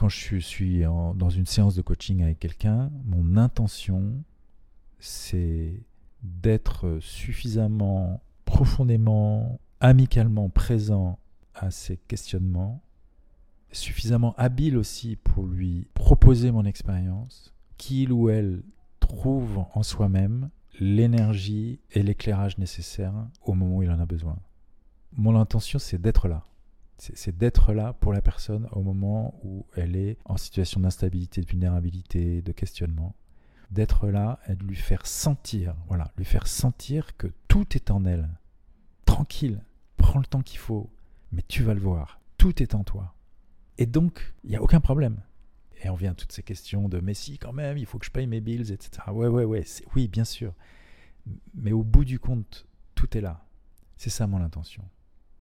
quand je suis dans une séance de coaching avec quelqu'un, mon intention, c'est d'être suffisamment profondément, amicalement présent à ses questionnements, suffisamment habile aussi pour lui proposer mon expérience, qu'il ou elle trouve en soi-même l'énergie et l'éclairage nécessaires au moment où il en a besoin. Mon intention, c'est d'être là. C'est d'être là pour la personne au moment où elle est en situation d'instabilité, de vulnérabilité, de questionnement. D'être là et de lui faire sentir, voilà, lui faire sentir que tout est en elle. Tranquille, prends le temps qu'il faut, mais tu vas le voir, tout est en toi. Et donc, il n'y a aucun problème. Et on vient à toutes ces questions de mais si quand même, il faut que je paye mes bills, etc. Ouais, ouais, ouais, oui, bien sûr. Mais au bout du compte, tout est là. C'est ça mon intention.